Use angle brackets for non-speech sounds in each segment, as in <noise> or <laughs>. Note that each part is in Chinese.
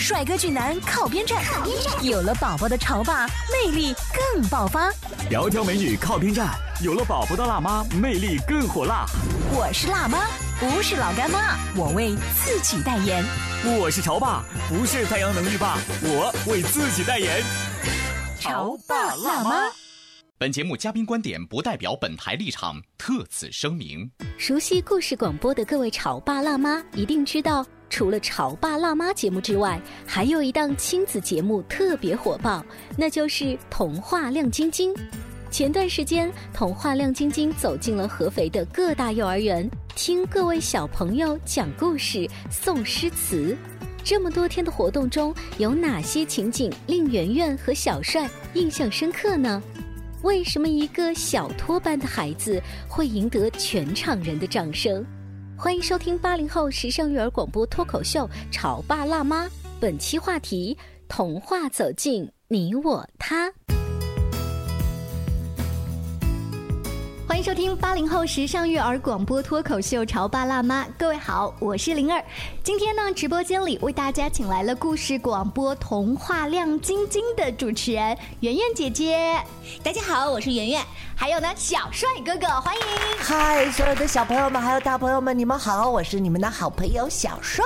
帅哥俊男靠边站，有了宝宝的潮爸魅力更爆发。窈窕美女靠边站，有了宝宝的辣妈魅力更火辣。我是辣妈，不是老干妈，我为自己代言。我是潮爸，不是太阳能浴霸，我为自己代言。潮爸辣妈。本节目嘉宾观点不代表本台立场，特此声明。熟悉故事广播的各位潮爸辣妈一定知道。除了《潮爸辣妈》节目之外，还有一档亲子节目特别火爆，那就是《童话亮晶晶》。前段时间，《童话亮晶晶》走进了合肥的各大幼儿园，听各位小朋友讲故事、诵诗词。这么多天的活动中，有哪些情景令圆圆和小帅印象深刻呢？为什么一个小托班的孩子会赢得全场人的掌声？欢迎收听八零后时尚育儿广播脱口秀《潮爸辣妈》，本期话题：童话走进你我他。欢迎收听八零后时尚育儿广播脱口秀《潮爸辣妈》，各位好，我是灵儿。今天呢，直播间里为大家请来了故事广播《童话亮晶晶》的主持人圆圆姐姐。大家好，我是圆圆。还有呢，小帅哥哥，欢迎！嗨，所有的小朋友们，还有大朋友们，你们好，我是你们的好朋友小帅。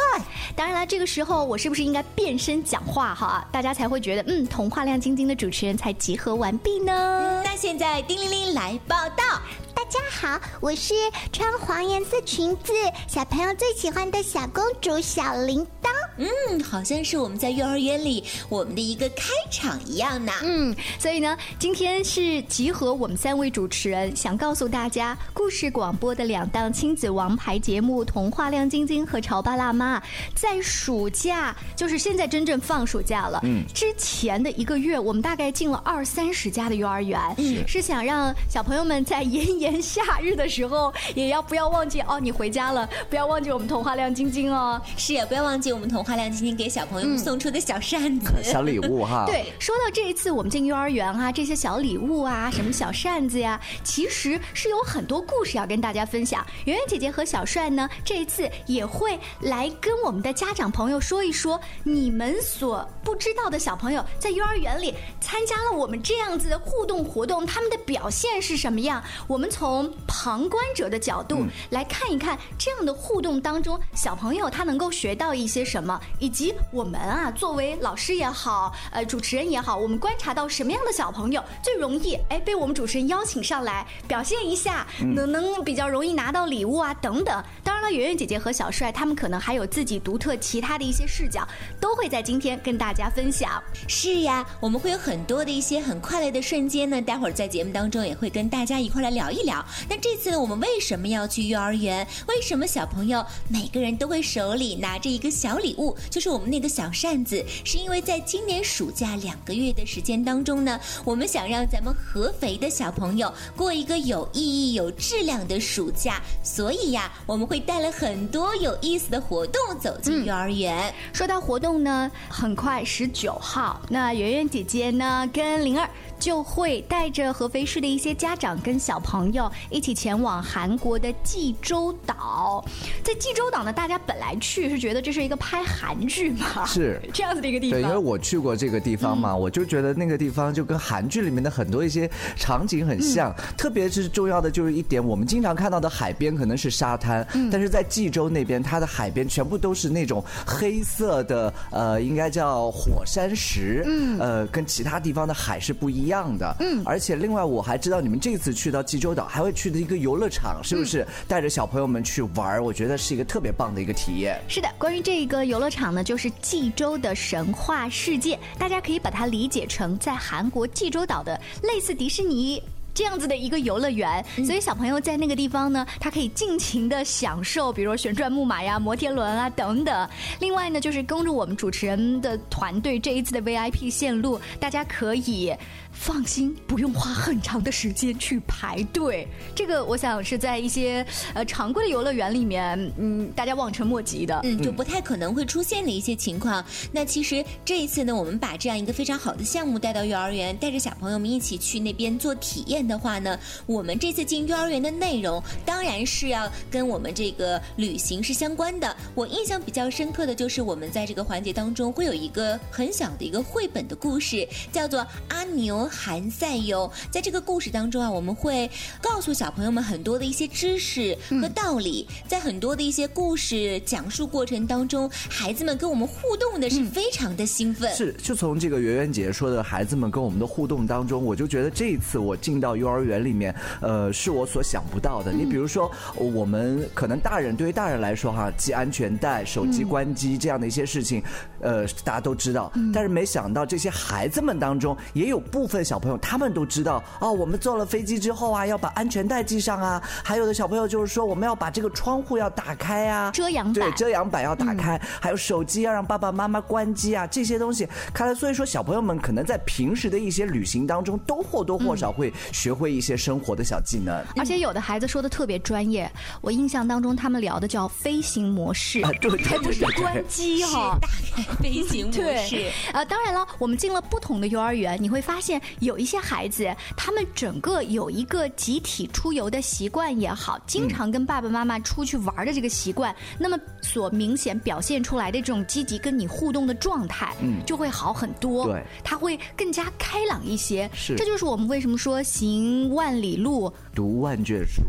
当然了，这个时候我是不是应该变身讲话哈？大家才会觉得，嗯，童话亮晶晶的主持人才集合完毕呢。那现在叮铃铃来报道。大家好，我是穿黄颜色裙子、小朋友最喜欢的小公主小铃铛。嗯，好像是我们在幼儿园里我们的一个开场一样呢。嗯，所以呢，今天是集合我们三位主持人，想告诉大家，故事广播的两档亲子王牌节目《童话亮晶晶》和《潮爸辣妈》，在暑假，就是现在真正放暑假了。嗯，之前的一个月，我们大概进了二三十家的幼儿园，是想让小朋友们在炎炎夏日的时候，也要不要忘记哦？你回家了，不要忘记我们童话亮晶晶哦。是也，不要忘记我们童话亮晶晶给小朋友们送出的小扇子、<laughs> 小礼物哈。对，说到这一次我们进幼儿园啊，这些小礼物啊，什么小扇子呀，其实是有很多故事要跟大家分享。圆圆姐姐和小帅呢，这一次也会来跟我们的家长朋友说一说，你们所不知道的小朋友在幼儿园里参加了我们这样子的互动活动，他们的表现是什么样？我们从从旁观者的角度来看一看，这样的互动当中，小朋友他能够学到一些什么，以及我们啊，作为老师也好，呃，主持人也好，我们观察到什么样的小朋友最容易哎被我们主持人邀请上来表现一下，能能比较容易拿到礼物啊等等。当然了，圆圆姐姐和小帅他们可能还有自己独特其他的一些视角，都会在今天跟大家分享。是呀，我们会有很多的一些很快乐的瞬间呢，待会儿在节目当中也会跟大家一块来聊一聊。那这次呢，我们为什么要去幼儿园？为什么小朋友每个人都会手里拿着一个小礼物，就是我们那个小扇子？是因为在今年暑假两个月的时间当中呢，我们想让咱们合肥的小朋友过一个有意义、有质量的暑假，所以呀，我们会带了很多有意思的活动走进幼儿园。说到活动呢，很快十九号，那圆圆姐姐呢跟灵儿。就会带着合肥市的一些家长跟小朋友一起前往韩国的济州岛。在济州岛呢，大家本来去是觉得这是一个拍韩剧嘛，是这样子的一个地方。对，因为我去过这个地方嘛，我就觉得那个地方就跟韩剧里面的很多一些场景很像。特别是重要的就是一点，我们经常看到的海边可能是沙滩，但是在济州那边，它的海边全部都是那种黑色的，呃，应该叫火山石。嗯，呃，跟其他地方的海是不一样。样的，嗯，而且另外我还知道你们这次去到济州岛还会去的一个游乐场，是不是带着小朋友们去玩？我觉得是一个特别棒的一个体验。是的，关于这个游乐。乐场呢，就是济州的神话世界，大家可以把它理解成在韩国济州岛的类似迪士尼。这样子的一个游乐园，所以小朋友在那个地方呢，他可以尽情的享受，比如说旋转木马呀、摩天轮啊等等。另外呢，就是跟着我们主持人的团队这一次的 VIP 线路，大家可以放心，不用花很长的时间去排队。这个我想是在一些呃常规的游乐园里面，嗯，大家望尘莫及的。嗯，就不太可能会出现的一些情况。那其实这一次呢，我们把这样一个非常好的项目带到幼儿园，带着小朋友们一起去那边做体验的话呢，我们这次进幼儿园的内容当然是要跟我们这个旅行是相关的。我印象比较深刻的就是我们在这个环节当中会有一个很小的一个绘本的故事，叫做《阿牛韩赛游》。在这个故事当中啊，我们会告诉小朋友们很多的一些知识和道理。在很多的一些故事讲述过程当中，孩子们跟我们互动的是非常的兴奋。是，就从这个圆圆姐说的孩子们跟我们的互动当中，我就觉得这一次我进到幼儿园里面，呃，是我所想不到的。你比如说，我们可能大人对于大人来说哈，系安全带、手机关机这样的一些事情，呃，大家都知道。但是没想到这些孩子们当中，也有部分小朋友他们都知道哦，我们坐了飞机之后啊，要把安全带系上啊。还有的小朋友就是说，我们要把这个窗户要打开啊，遮阳板。对，遮阳板要打开，还有手机要让爸爸妈妈关机啊，这些东西，看来所以说小朋友们可能在平时的一些旅行当中，都或多或少会学会一些生活的小技能。而且有的孩子说的特别专业，我印象当中他们聊的叫飞行模式，啊对对还不是关机哈、打开飞行模对。式。，呃，当然了，我们进了不同的幼儿园，你会发现有一些孩子，他们整个有一个集体出游的习惯也好，经常跟爸爸妈妈出去玩的这个习惯，那么所明显表现出来的这种积极跟你互动的状态，嗯，就会好很多。对他会更加开朗一些。是这就是我们为什么说行万里路，读万卷书，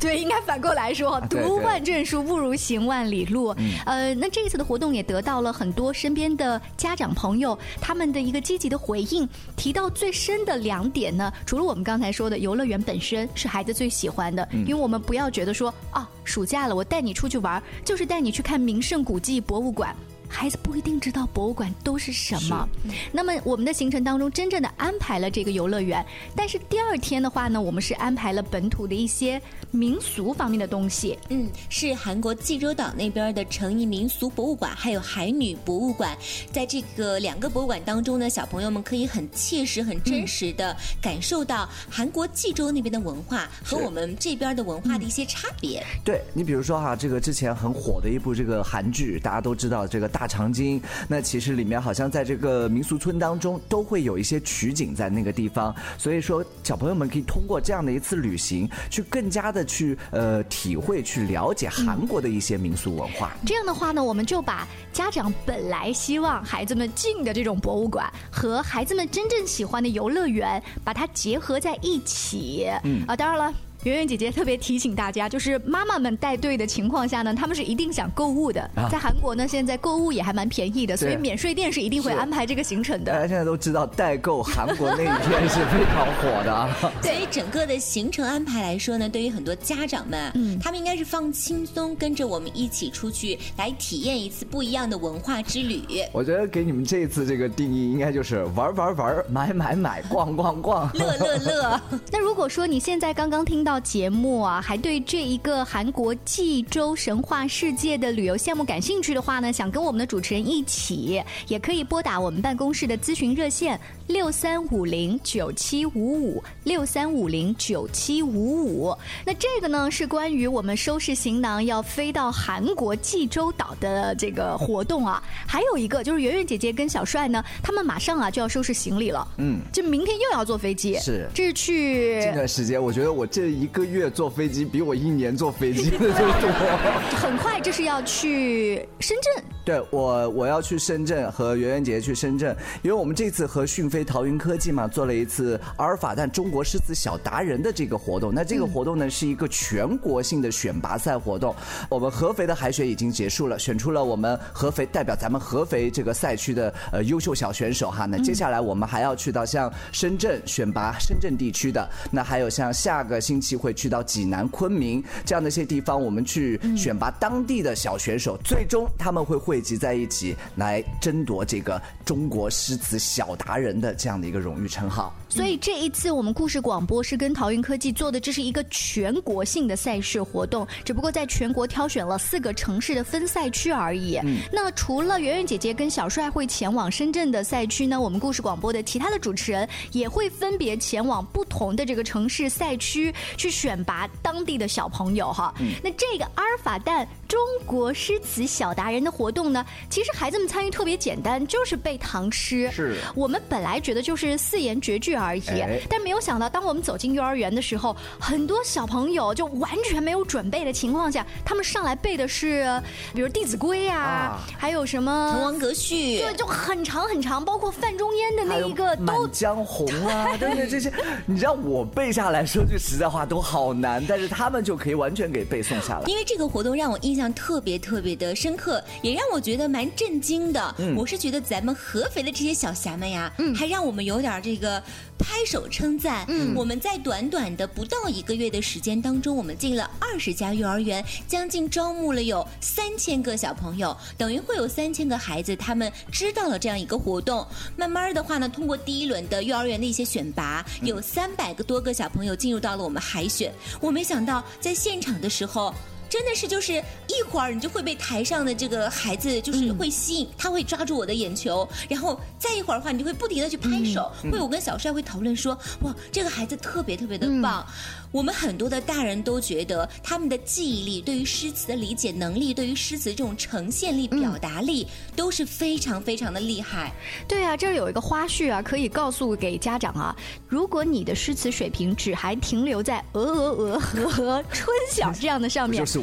对，应该反过来说，读万卷书不如行万里路。呃，那这一次的活动也得到了很多身边的家长朋友他们的一个积极的回应。提到最深的两点呢，除了我们刚才说的游乐园本身是孩子最喜欢的，因为我们不要觉得说啊，暑假了我带你出去玩，就是带你去看名胜古迹博物馆。孩子不一定知道博物馆都是什么，那么我们的行程当中真正的安排了这个游乐园，但是第二天的话呢，我们是安排了本土的一些民俗方面的东西。嗯，是韩国济州岛那边的成毅民俗博物馆，还有海女博物馆。在这个两个博物馆当中呢，小朋友们可以很切实、很真实的感受到韩国济州那边的文化和我们这边的文化的一些差别。对你比如说哈，这个之前很火的一部这个韩剧，大家都知道这个大长今。那其实里面好像在这个民俗村当中都会有一些取景在那个地方，所以说小朋友们可以通过这样的一次旅行，去更加的去呃体会、去了解韩国的一些民俗文化。这样的话呢，我们就把家长本来希望孩子们进的这种博物馆和孩子们真正喜欢的游乐园，把它结合在一起。嗯啊，当然了。圆圆姐姐特别提醒大家，就是妈妈们带队的情况下呢，他们是一定想购物的。啊在韩国呢，现在购物也还蛮便宜的，所以免税店是一定会安排这个行程的。大家现在都知道代购韩国那一天是非常火的啊。<laughs> 所以整个的行程安排来说呢，对于很多家长们，嗯，他们应该是放轻松，跟着我们一起出去来体验一次不一样的文化之旅。我觉得给你们这一次这个定义应该就是玩玩玩，买买买，逛逛逛。乐乐乐，<laughs> 那如果说你现在刚刚听到节目啊，还对这一个韩国济州神话世界的旅游项目感兴趣的话呢，想跟我们的主持人一起，也可以拨打我们办公室的咨询热线六三五零九七五五六三五零九七五五。那这个呢是关于我们收拾行囊要飞到韩国济州岛的这个活动啊。还有一个就是圆圆姐姐跟小帅呢，他们马上啊就要收拾行李了，嗯，就明天又要坐飞机，是这是去这段时间，我觉得我这一个月坐飞机比我一年坐飞机的都多。很快，这是要去深圳。对我，我要去深圳和圆圆姐去深圳，因为我们这次和讯飞淘云科技嘛做了一次阿尔法蛋中国诗词小达人的这个活动。那这个活动呢是一个全国性的选拔赛活动，我们合肥的海选已经结束了，选出了我们合肥代表咱们合肥这个赛区的呃优秀小选手哈。那接下来我们还要去到像深圳选拔深圳地区的，那还有像下个星期会去到济南、昆明这样的一些地方，我们去选拔当地的小选手，最终他们会汇汇集在一起，来争夺这个中国诗词小达人的这样的一个荣誉称号。所以这一次我们故事广播是跟淘运科技做的，这是一个全国性的赛事活动，只不过在全国挑选了四个城市的分赛区而已。那除了圆圆姐姐跟小帅会前往深圳的赛区呢，我们故事广播的其他的主持人也会分别前往不同的这个城市赛区去选拔当地的小朋友哈。那这个阿尔法蛋中国诗词小达人的活动呢，其实孩子们参与特别简单，就是背唐诗。是我们本来觉得就是四言绝句而已，哎但没有想到，当我们走进幼儿园的时候，很多小朋友就完全没有准备的情况下，他们上来背的是，比如《弟子规》啊，啊还有什么滕。王阁序，对，就很长很长，包括范仲淹的那一个《满都江红》啊，<laughs> 对对，这些你让我背下来，说句实在话都好难，但是他们就可以完全给背诵下来。因为这个活动让我印象特别特别的深刻，也让我觉得蛮震惊的。我是觉得咱们合肥的这些小侠们呀，嗯还让我们有点这个拍手称赞。嗯我们在短短的不到一个月的时间当中，我们进了二十家幼儿园，将近招募了有三千个小朋友，等于会有三千个孩子，他们知道了这样一个活动。慢慢的话呢，通过第一轮的幼儿园的一些选拔，有三百个多个小朋友进入到了我们海选。我没想到在现场的时候。真的是就是一会儿你就会被台上的这个孩子就是会吸引，他会抓住我的眼球，然后再一会儿的话，你就会不停的去拍手。会我跟小帅会讨论说，哇，这个孩子特别特别的棒。我们很多的大人都觉得他们的记忆力、对于诗词的理解能力、对于诗词这种呈现力、表达力都是非常非常的厉害。对啊，这儿有一个花絮啊，可以告诉给家长啊，如果你的诗词水平只还停留在鹅鹅鹅和和春晓这样的上面就，是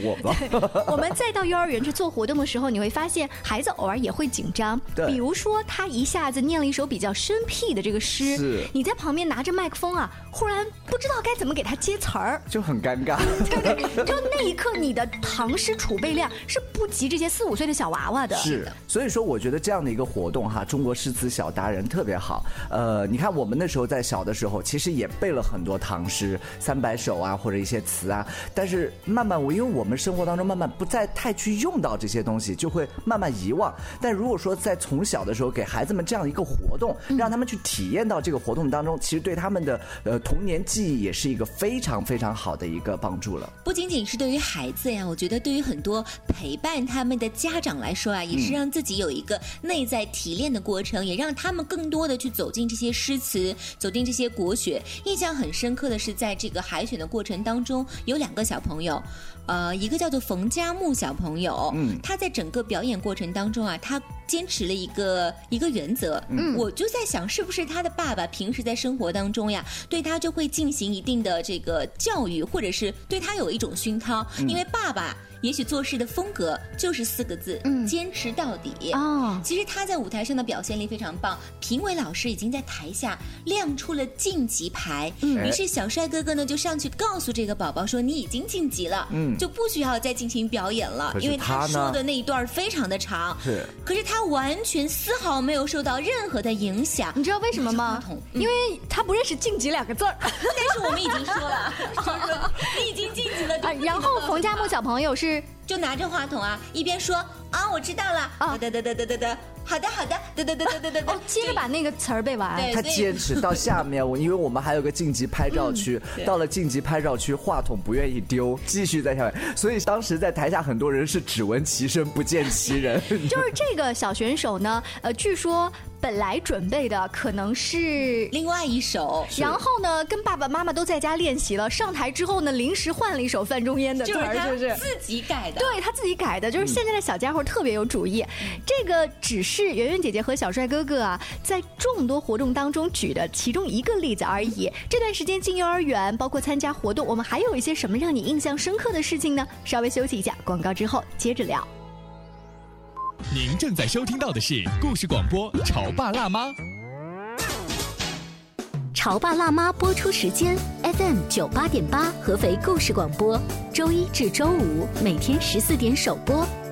<laughs> 我们再到幼儿园去做活动的时候，你会发现孩子偶尔也会紧张。对比如说他一下子念了一首比较生僻的这个诗是，你在旁边拿着麦克风啊，忽然不知道该怎么给他接词儿。就很尴尬。对对，就那一刻你的唐诗储备量是不及这些四五岁的小娃娃的。是，所以说我觉得这样的一个活动哈，中国诗词小达人特别好。呃，你看我们那时候在小的时候，其实也背了很多唐诗、三百首啊，或者一些词啊。但是慢慢我因为我我们生活当中慢慢不再太去用到这些东西，就会慢慢遗忘。但如果说在从小的时候给孩子们这样一个活动，让他们去体验到这个活动当中，其实对他们的呃童年记忆也是一个非常非常好的一个帮助了。不仅仅是对于孩子呀，我觉得对于很多陪伴他们的家长来说啊，也是让自己有一个内在提炼的过程，也让他们更多的去走进这些诗词，走进这些国学。印象很深刻的是，在这个海选的过程当中，有两个小朋友。呃，一个叫做冯佳木小朋友，嗯，他在整个表演过程当中啊，他坚持了一个一个原则，嗯，我就在想，是不是他的爸爸平时在生活当中呀，对他就会进行一定的这个教育，或者是对他有一种熏陶，因为爸爸。也许做事的风格就是四个字，嗯坚持到底。哦，其实他在舞台上的表现力非常棒，评委老师已经在台下亮出了晋级牌。嗯于是小帅哥哥呢就上去告诉这个宝宝说：“你已经晋级了，嗯就不需要再进行表演了因为他说的那一段非常的长。是可是他完全丝毫没有受到任何的影响。你知道为什么吗因为他不认识“晋级”两个字儿。但是我们已经说了，<laughs> 你已经晋级了。然后冯佳木小朋友是就拿着话筒啊，一边说啊，我知道了，啊得得得得得得，好的好的，得得得得得得得哦，，接着把那个词儿背完。他坚持到下面，我因为我们还有个晋级拍照区，<laughs> 到了晋级拍照区，话筒不愿意丢，继续在下面，所以当时在台下很多人是只闻其声不见其人。<laughs> 就是这个小选手呢，呃，据说本来准备的可能是。另外一首然后呢，跟爸爸妈妈都在家练习了。上台之后呢，临时换了一首范仲淹的词儿，就是？自己改的。对他自己改的，就是现在的小家伙特别有主意。这个只是圆圆姐姐和小帅哥哥啊，在众多活动当中举的其中一个例子而已。这段时间进幼儿园，包括参加活动，我们还有一些什么让你印象深刻的事情呢？稍微休息一下，广告之后接着聊。您正在收听到的是故事广播《潮爸辣妈》。《潮爸辣妈》播出时间：FM 九八点八，合肥故事广播，周一至周五每天十四点首播，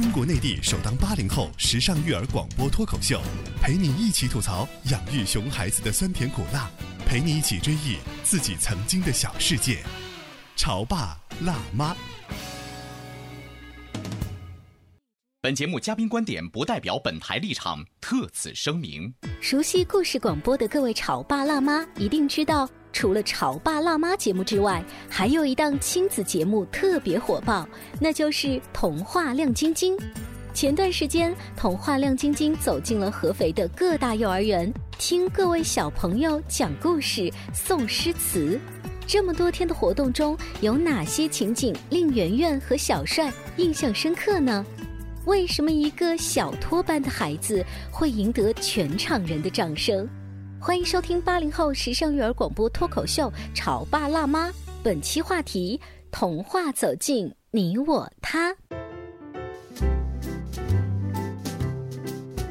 中国内地首档八零后时尚育儿广播脱口秀，陪你一起吐槽养育熊孩子的酸甜苦辣，陪你一起追忆自己曾经的小世界。潮爸辣妈。本节目嘉宾观点不代表本台立场，特此声明。熟悉故事广播的各位潮爸辣妈一定知道，除了潮爸辣妈节目之外，还有一档亲子节目特别火爆，那就是《童话亮晶晶》。前段时间，《童话亮晶晶》走进了合肥的各大幼儿园，听各位小朋友讲故事、诵诗词。这么多天的活动中，有哪些情景令圆圆和小帅印象深刻呢？为什么一个小托班的孩子会赢得全场人的掌声？欢迎收听八零后时尚育儿广播脱口秀《潮爸辣妈》，本期话题：童话走进你我他。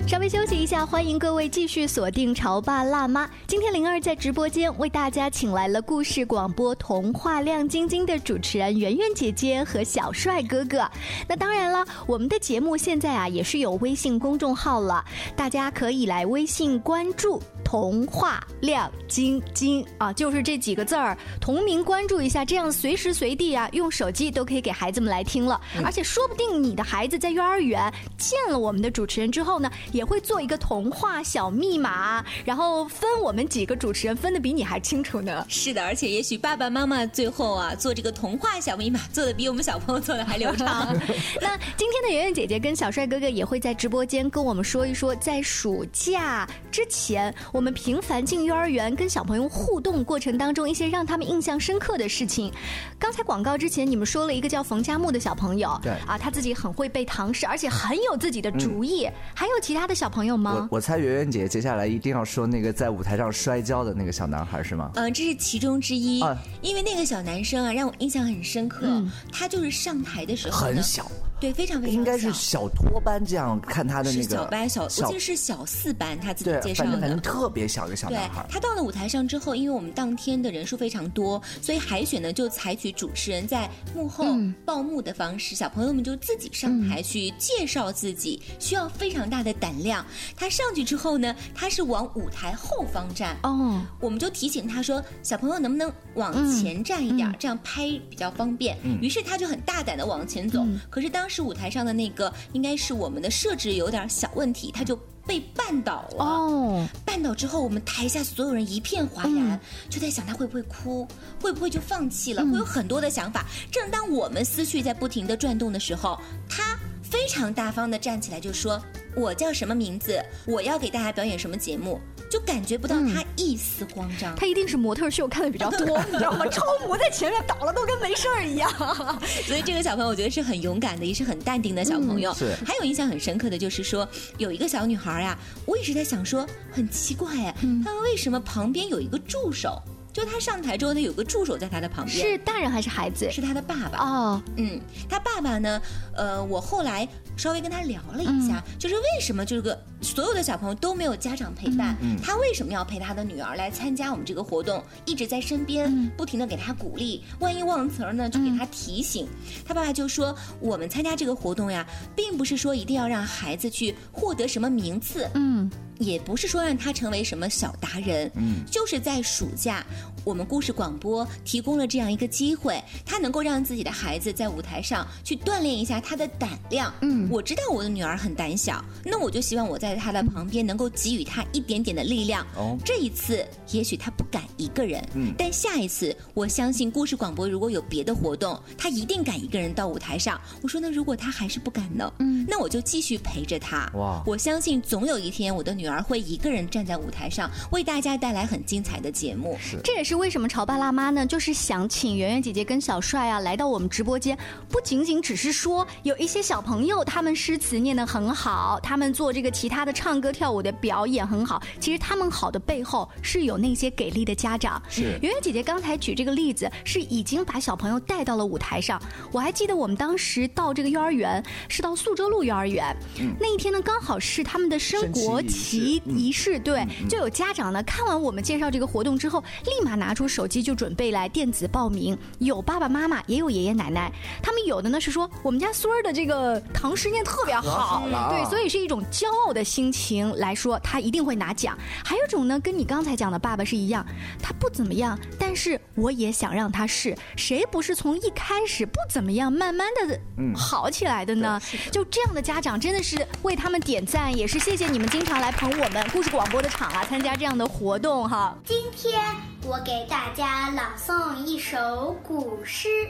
稍微休息一下，欢迎各位继续锁定《潮爸辣妈》。今天灵儿在直播间为大家请来了故事广播《童话亮晶晶》的主持人圆圆姐姐和小帅哥哥。那当然了，我们的节目现在啊也是有微信公众号了，大家可以来微信关注。童话亮晶晶啊，就是这几个字儿，同名关注一下，这样随时随地啊，用手机都可以给孩子们来听了。而且说不定你的孩子在幼儿园见了我们的主持人之后呢，也会做一个童话小密码，然后分我们几个主持人分的比你还清楚呢。是的，而且也许爸爸妈妈最后啊做这个童话小密码做的比我们小朋友做的还流畅。<laughs> 那今天的圆圆姐姐跟小帅哥哥也会在直播间跟我们说一说，在暑假之前。我们频繁进幼儿园跟小朋友互动过程当中，一些让他们印象深刻的事情。刚才广告之前，你们说了一个叫冯佳木的小朋友，对啊，他自己很会背唐诗，而且很有自己的主意。还有其他的小朋友吗？我我猜圆圆姐接下来一定要说那个在舞台上摔跤的那个小男孩是吗？嗯，这是其中之一。因为那个小男生啊，让我印象很深刻。他就是上台的时候很小。对，非常非常应该是小托班这样看他的那个小班小，我记得是小四班，他自己介绍的。反正特别小一个小男孩。他到了舞台上之后，因为我们当天的人数非常多，所以海选呢就采取主持人在幕后报幕的方式，小朋友们就自己上台去介绍自己，需要非常大的胆量。他上去之后呢，他是往舞台后方站哦，我们就提醒他说：“小朋友能不能往前站一点，这样拍比较方便。”于是他就很大胆的往前走。可是当是舞台上的那个，应该是我们的设置有点小问题，他就被绊倒了。哦，绊倒之后，我们台下所有人一片哗然，就在想他会不会哭，会不会就放弃了，会有很多的想法。正当我们思绪在不停的转动的时候，他非常大方的站起来就说：“我叫什么名字？我要给大家表演什么节目。”就感觉不到他一丝慌张，他一定是模特秀看的比较多，你知道吗？超模在前面倒了都跟没事儿一样。<laughs> 所以这个小朋友我觉得是很勇敢的，也是很淡定的小朋友。是。还有印象很深刻的就是说，有一个小女孩呀，我一直在想说，很奇怪哎，她为什么旁边有一个助手？就他上台之后，他有个助手在他的旁边，是大人还是孩子？是他的爸爸哦。嗯，他爸爸呢？呃，我后来稍微跟他聊了一下，就是为什么这个所有的小朋友都没有家长陪伴，他为什么要陪他的女儿来参加我们这个活动，一直在身边，不停的给他鼓励，万一忘词儿呢，就给他提醒。他爸爸就说，我们参加这个活动呀，并不是说一定要让孩子去获得什么名次，嗯。也不是说让他成为什么小达人，嗯，就是在暑假，我们故事广播提供了这样一个机会，他能够让自己的孩子在舞台上去锻炼一下他的胆量。嗯，我知道我的女儿很胆小，那我就希望我在她的旁边能够给予她一点点的力量。哦，这一次也许她不敢一个人，嗯，但下一次我相信故事广播如果有别的活动，她一定敢一个人到舞台上。我说那如果她还是不敢呢？嗯，那我就继续陪着她。哇，我相信总有一天我的女。女儿会一个人站在舞台上，为大家带来很精彩的节目。是这也是为什么潮爸辣妈呢，就是想请圆圆姐姐跟小帅啊来到我们直播间，不仅仅只是说有一些小朋友他们诗词念得很好，他们做这个其他的唱歌跳舞的表演很好，其实他们好的背后是有那些给力的家长。是圆圆姐姐刚才举这个例子，是已经把小朋友带到了舞台上。我还记得我们当时到这个幼儿园是到宿州路幼儿园，那一天呢刚好是他们的升国旗仪仪式，对，就有家长呢看完我们介绍这个活动之后，立马拿出手机就准备来电子报名，有爸爸妈妈，也有爷爷奶奶，他们有的呢是说我们家孙儿的这个唐诗念特别好。对，所以是一种骄傲的心情来说，他一定会拿奖。还有一种呢，跟你刚才讲的爸爸是一样，他不怎么样，但是我也想让他试，谁不是从一开始不怎么样，慢慢的嗯。好起来的呢？就这样的家长真的是为他们点赞，也是谢谢你们经常来捧我们故事广播的场啊，参加这样的活动哈。今天我给大家朗诵一首古诗《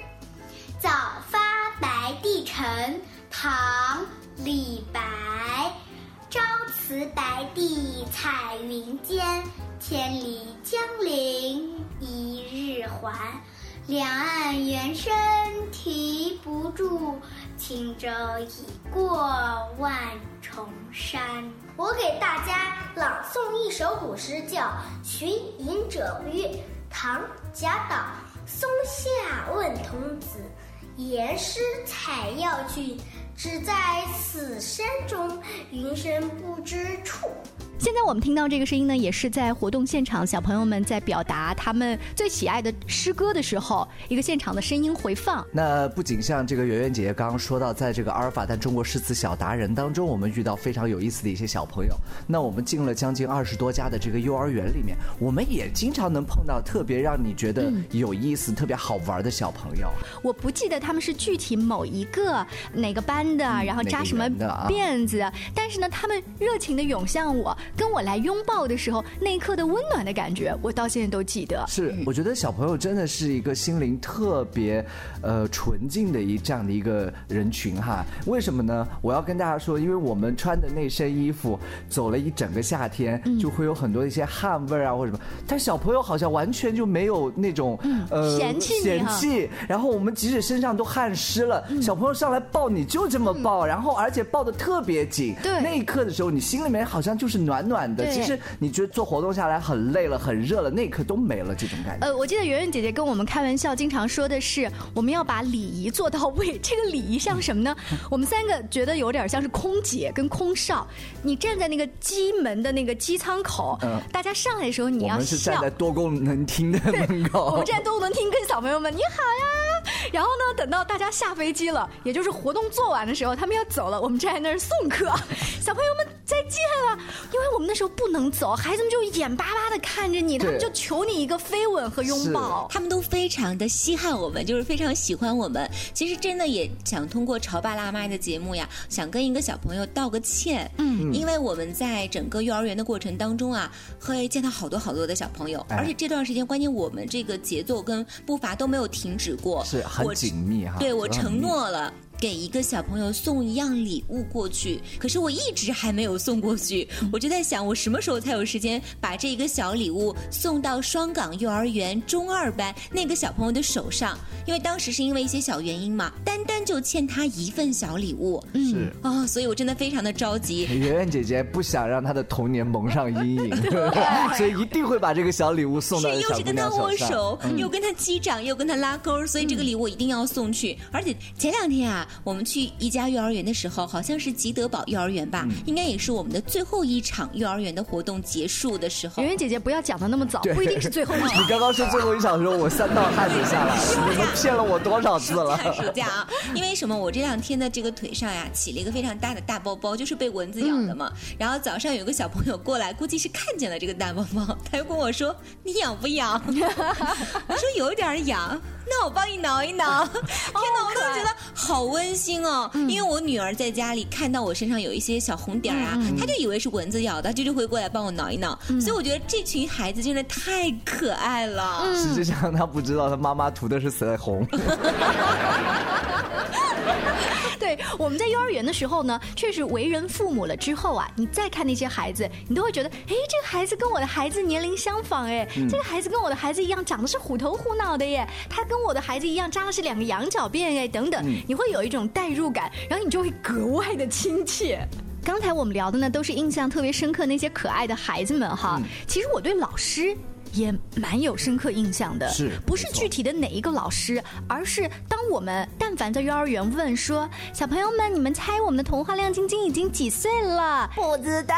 早发白帝城》，唐·李白。朝辞白帝彩云间，千里江陵一日还。两岸猿声啼不住，轻舟已过万重山。我给大家朗诵一首古诗，叫《寻隐者不遇》，唐·贾岛。松下问童子，言师采药去，只在此山中，云深不知处。现在我们听到这个声音呢，也是在活动现场，小朋友们在表达他们最喜爱的诗歌的时候，一个现场的声音回放。那不仅像这个圆圆姐姐刚刚说到，在这个阿尔法蛋中国诗词小达人当中，我们遇到非常有意思的一些小朋友。那我们进了将近二十多家的这个幼儿园里面，我们也经常能碰到特别让你觉得有意思、特别好玩的小朋友。我不记得他们是具体某一个哪个班的，然后扎什么辫子，但是呢，他们热情的涌向我，跟我来拥抱的时候，那一刻的温暖的感觉，我到现在都记得。是，我觉得小朋友真的是一个心灵特别呃纯净的一这样的一个人群哈。为什么呢？我要跟大家说，因为我们穿的那身衣服走了一整个夏天，嗯就会有很多一些汗味啊或者什么，但小朋友好像完全就没有那种、呃嗯嫌弃你哈嫌弃。然后我们即使身上都汗湿了，嗯小朋友上来抱你就这么抱，然后而且抱的特别紧。对那一刻的时候，你心里面好像就是暖暖暖的。其实你觉得做活动下来很累了、很热了，那一刻都没了这种感觉。呃，我记得圆圆姐姐跟我们开玩笑，经常说的是我们要把礼仪做到位。这个礼仪像什么呢？<laughs> 我们三个觉得有点像是空姐跟空少，你站在那个机门的那个机舱口，嗯大家上来的时候你要我们是站在。多功能厅的门口，我们站多功能厅，跟小朋友们你好呀。然后呢，等到大家下飞机了，也就是活动做完的时候，他们要走了，我们站在那儿送客，<laughs> 小朋友们再见了。因为我们那时候不能走，孩子们就眼巴巴的看着你，他们就求你一个飞吻和拥抱。他们都非常的稀罕我们，就是非常喜欢我们。其实真的也想通过潮爸辣妈的节目呀，想跟一个小朋友道个歉。嗯，因为我们在整个幼儿园的过程当中啊，会见到好多好多的小朋友，哎。而且这段时间，关键我们这个节奏跟步伐都没有停止过，是很我紧密哈。对我承。诺了。给一个小朋友送一样礼物过去，可是我一直还没有送过去。我就在想，我什么时候才有时间把这一个小礼物送到双港幼儿园中二班那个小朋友的手上？因为当时是因为一些小原因嘛，单单就欠他一份小礼物是。啊、所以我真的非常的着急。圆圆姐姐不想让她的童年蒙上阴影，<laughs> 所以一定会把这个小礼物送到又是跟他。握手，又跟他击掌，又跟他拉钩，所以这个礼物一定要送去。而且前两天啊，我们去一家幼儿园的时候，好像是吉德堡幼儿园吧，应该也是我们的最后一场幼儿园的活动结束的时候圆。圆姐姐不要讲的那么早，不一定是最后一场 <laughs> 你。刚刚说最后一场的时候，我三道汗都下来了。<laughs> 你们骗了我多少次了？寒 <laughs> 暑假啊，因为什么？我这两天的这个腿上呀，起了一个非常大的大包包，就是被蚊子咬的嘛。然后早上有个小朋友过来，估计是看见了这个大包包，他又跟我说：“你痒不痒？”我说有点痒。那我帮你挠一挠。天哪，我都觉得好温馨哦！因为我女儿在家里看到我身上有一些小红点儿啊，她就以为是蚊子咬的，她就会过来帮我挠一挠。所以我觉得这群孩子真的太可爱了。实际上她不知道，她妈妈涂的是腮红。<laughs> 对，我们在幼儿园的时候呢，确实为人父母了之后啊，你再看那些孩子，你都会觉得，哎，这个孩子跟我的孩子年龄相仿，哎，这个孩子跟我的孩子一样，长得是虎头虎脑的耶，他跟我的孩子一样，扎的是两个羊角辫，哎，等等，你会有一种代入感，然后你就会格外的亲切。刚才我们聊的呢，都是印象特别深刻那些可爱的孩子们哈。其实我对老师。也蛮有深刻印象的，是不是具体的哪一个老师，而是当我们但凡在幼儿园问说，小朋友们，你们猜我们的童话亮晶晶已经几岁了？不知道，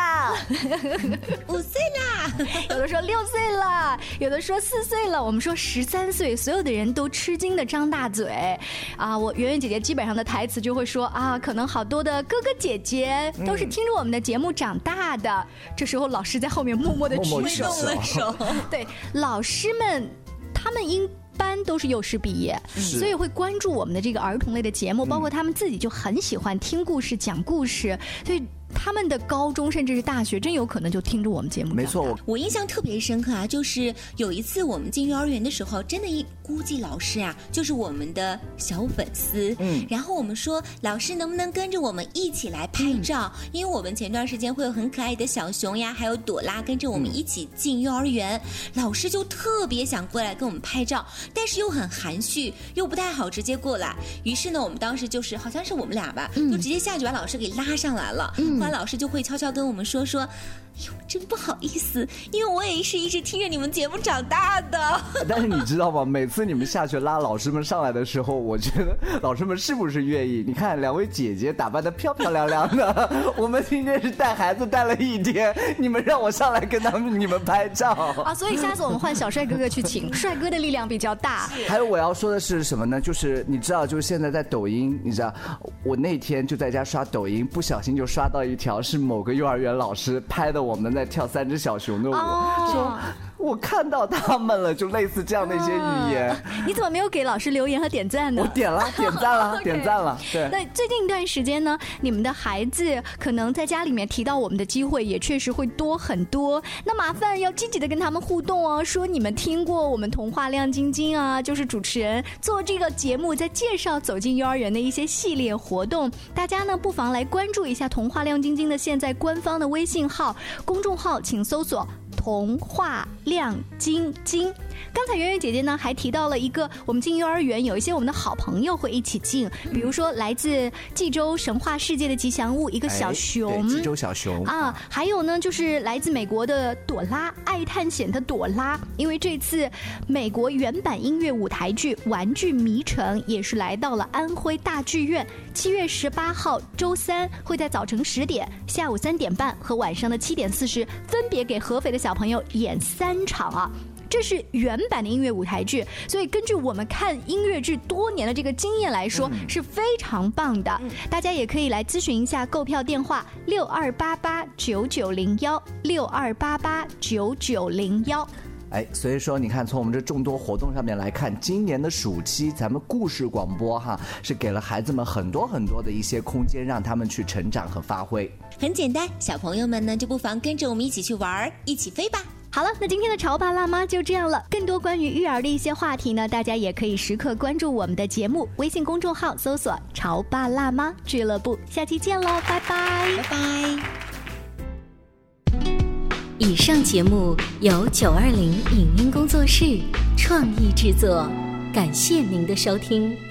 <laughs> 五岁啦，有的说六岁了，有的说四岁了，我们说十三岁，所有的人都吃惊的张大嘴。啊，我圆圆姐姐基本上的台词就会说啊，可能好多的哥哥姐姐都是听着我们的节目长大的。这时候老师在后面默默的举手了手，对。老师们，他们一般都是幼师毕业，所以会关注我们的这个儿童类的节目，包括他们自己就很喜欢听故事、讲故事，所以。他们的高中甚至是大学，真有可能就听着我们节目。没错，我印象特别深刻啊，就是有一次我们进幼儿园的时候，真的，一估计老师啊就是我们的小粉丝。嗯，然后我们说，老师能不能跟着我们一起来拍照？因为我们前段时间会有很可爱的小熊呀，还有朵拉跟着我们一起进幼儿园，老师就特别想过来跟我们拍照，但是又很含蓄，又不太好直接过来。于是呢，我们当时就是好像是我们俩吧，就直接下去把老师给拉上来了。嗯。花老师就会悄悄跟我们说说。呦，真不好意思，因为我也是一直听着你们节目长大的。但是你知道吗？每次你们下去拉老师们上来的时候，我觉得老师们是不是愿意？你看两位姐姐打扮的漂漂亮亮的，<laughs> 我们今天是带孩子带了一天，你们让我上来跟他们你们拍照啊！所以下次我们换小帅哥哥去请，帅哥的力量比较大。<laughs> 还有我要说的是什么呢？就是你知道，就是现在在抖音，你知道，我那天就在家刷抖音，不小心就刷到一条是某个幼儿园老师拍的。我们在跳三只小熊的舞，说。我看到他们了，就类似这样的一些语言。你怎么没有给老师留言和点赞呢？我点了，<laughs> 点赞了，点赞了。对。那最近一段时间呢，你们的孩子可能在家里面提到我们的机会也确实会多很多。那麻烦要积极的跟他们互动哦，说你们听过我们童话亮晶晶啊，就是主持人做这个节目在介绍走进幼儿园的一些系列活动。大家呢不妨来关注一下童话亮晶晶的现在官方的微信号、公众号，请搜索。童话亮晶晶。刚才圆圆姐姐呢还提到了一个，我们进幼儿园有一些我们的好朋友会一起进，比如说来自济州神话世界的吉祥物一个小熊，济州小熊。啊，还有呢就是来自美国的朵拉爱探险的朵拉，因为这次美国原版音乐舞台剧《玩具迷城》也是来到了安徽大剧院，七月十八号周三会在早晨十点、下午三点半和晚上的七点四十分别给合肥的小朋友演三场啊。这是原版的音乐舞台剧，所以根据我们看音乐剧多年的这个经验来说，是非常棒的。大家也可以来咨询一下购票电话：六二八八九九零幺六二八八九九零幺。哎，所以说你看，从我们这众多活动上面来看，今年的暑期咱们故事广播哈，是给了孩子们很多很多的一些空间，让他们去成长和发挥。很简单，小朋友们呢就不妨跟着我们一起去玩儿，一起飞吧。好了，那今天的潮爸辣妈就这样了。更多关于育儿的一些话题呢，大家也可以时刻关注我们的节目，微信公众号搜索“潮爸辣妈俱乐部”。下期见喽，拜拜，拜拜。以上节目由九二零影音工作室创意制作，感谢您的收听。